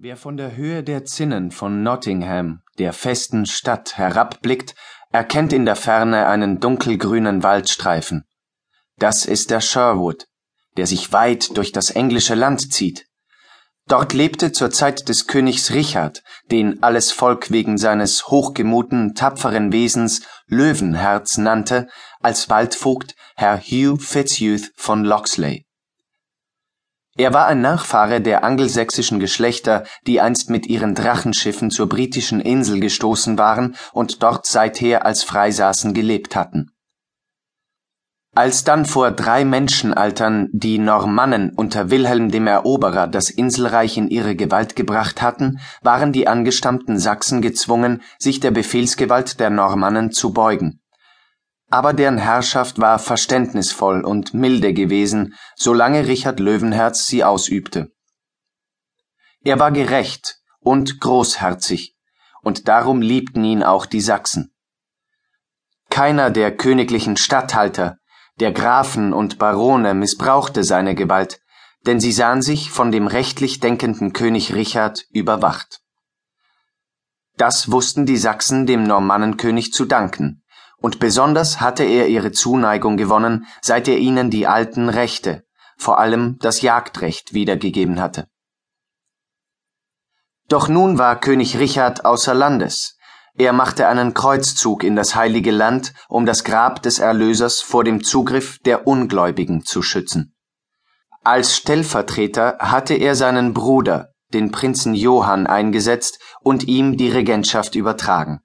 Wer von der Höhe der Zinnen von Nottingham, der festen Stadt, herabblickt, erkennt in der Ferne einen dunkelgrünen Waldstreifen. Das ist der Sherwood, der sich weit durch das englische Land zieht. Dort lebte zur Zeit des Königs Richard, den alles Volk wegen seines hochgemuten, tapferen Wesens Löwenherz nannte, als Waldvogt Herr Hugh Fitzhugh von Locksley. Er war ein Nachfahre der angelsächsischen Geschlechter, die einst mit ihren Drachenschiffen zur britischen Insel gestoßen waren und dort seither als Freisaßen gelebt hatten. Als dann vor drei Menschenaltern die Normannen unter Wilhelm dem Eroberer das Inselreich in ihre Gewalt gebracht hatten, waren die angestammten Sachsen gezwungen, sich der Befehlsgewalt der Normannen zu beugen aber deren Herrschaft war verständnisvoll und milde gewesen, solange Richard Löwenherz sie ausübte. Er war gerecht und großherzig, und darum liebten ihn auch die Sachsen. Keiner der königlichen Statthalter, der Grafen und Barone missbrauchte seine Gewalt, denn sie sahen sich von dem rechtlich denkenden König Richard überwacht. Das wussten die Sachsen dem Normannenkönig zu danken, und besonders hatte er ihre Zuneigung gewonnen, seit er ihnen die alten Rechte, vor allem das Jagdrecht wiedergegeben hatte. Doch nun war König Richard außer Landes. Er machte einen Kreuzzug in das heilige Land, um das Grab des Erlösers vor dem Zugriff der Ungläubigen zu schützen. Als Stellvertreter hatte er seinen Bruder, den Prinzen Johann, eingesetzt und ihm die Regentschaft übertragen.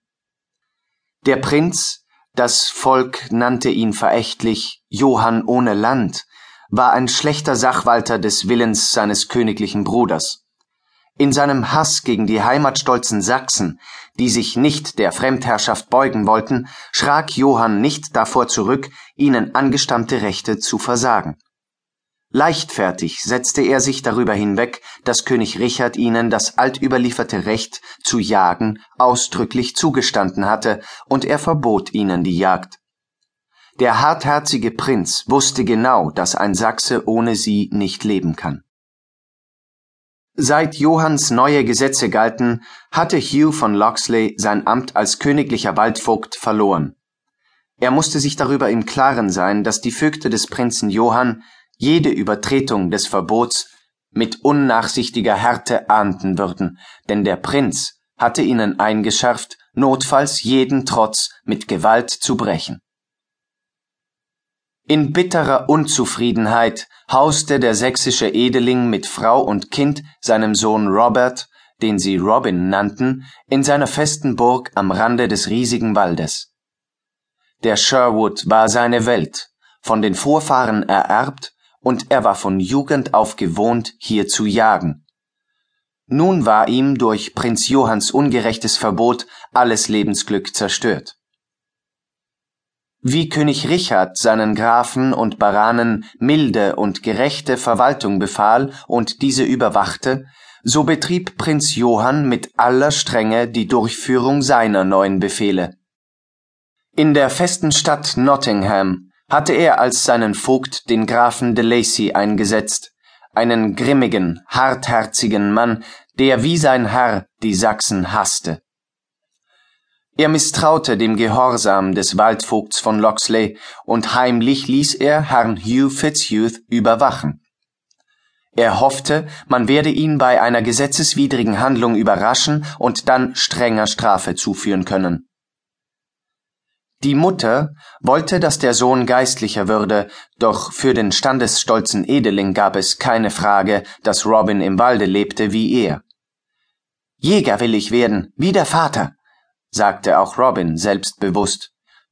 Der Prinz, das Volk nannte ihn verächtlich Johann ohne Land, war ein schlechter Sachwalter des Willens seines königlichen Bruders. In seinem Hass gegen die heimatstolzen Sachsen, die sich nicht der Fremdherrschaft beugen wollten, schrak Johann nicht davor zurück, ihnen angestammte Rechte zu versagen. Leichtfertig setzte er sich darüber hinweg, dass König Richard ihnen das altüberlieferte Recht zu jagen ausdrücklich zugestanden hatte, und er verbot ihnen die Jagd. Der hartherzige Prinz wusste genau, dass ein Sachse ohne sie nicht leben kann. Seit Johanns neue Gesetze galten, hatte Hugh von Locksley sein Amt als königlicher Waldvogt verloren. Er musste sich darüber im Klaren sein, dass die Vögte des Prinzen Johann jede Übertretung des Verbots mit unnachsichtiger Härte ahnden würden, denn der Prinz hatte ihnen eingeschärft, notfalls jeden Trotz mit Gewalt zu brechen. In bitterer Unzufriedenheit hauste der sächsische Edeling mit Frau und Kind, seinem Sohn Robert, den sie Robin nannten, in seiner festen Burg am Rande des riesigen Waldes. Der Sherwood war seine Welt, von den Vorfahren ererbt und er war von Jugend auf gewohnt, hier zu jagen. Nun war ihm durch Prinz Johanns ungerechtes Verbot alles Lebensglück zerstört. Wie König Richard seinen Grafen und Baranen milde und gerechte Verwaltung befahl und diese überwachte, so betrieb Prinz Johann mit aller Strenge die Durchführung seiner neuen Befehle. In der festen Stadt Nottingham hatte er als seinen Vogt den Grafen de Lacy eingesetzt, einen grimmigen, hartherzigen Mann, der wie sein Herr die Sachsen hasste. Er misstraute dem Gehorsam des Waldvogts von Locksley, und heimlich ließ er Herrn Hugh Fitzhugh überwachen. Er hoffte, man werde ihn bei einer gesetzeswidrigen Handlung überraschen und dann strenger Strafe zuführen können. Die Mutter wollte, dass der Sohn Geistlicher würde, doch für den standesstolzen Edeling gab es keine Frage, dass Robin im Walde lebte wie er. Jäger will ich werden, wie der Vater, sagte auch Robin selbstbewusst.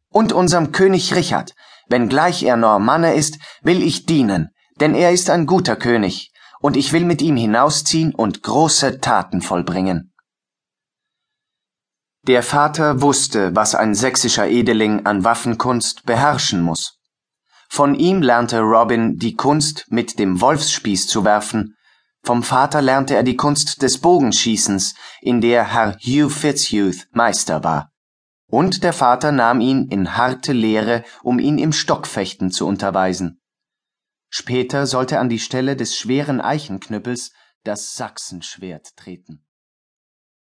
Und unserem König Richard, wenngleich er Normanne ist, will ich dienen, denn er ist ein guter König, und ich will mit ihm hinausziehen und große Taten vollbringen. Der Vater wusste, was ein sächsischer Edeling an Waffenkunst beherrschen muss. Von ihm lernte Robin die Kunst, mit dem Wolfsspieß zu werfen, vom Vater lernte er die Kunst des Bogenschießens, in der Herr Hugh Fitzhugh Meister war. Und der Vater nahm ihn in harte Lehre, um ihn im Stockfechten zu unterweisen. Später sollte an die Stelle des schweren Eichenknüppels das Sachsenschwert treten.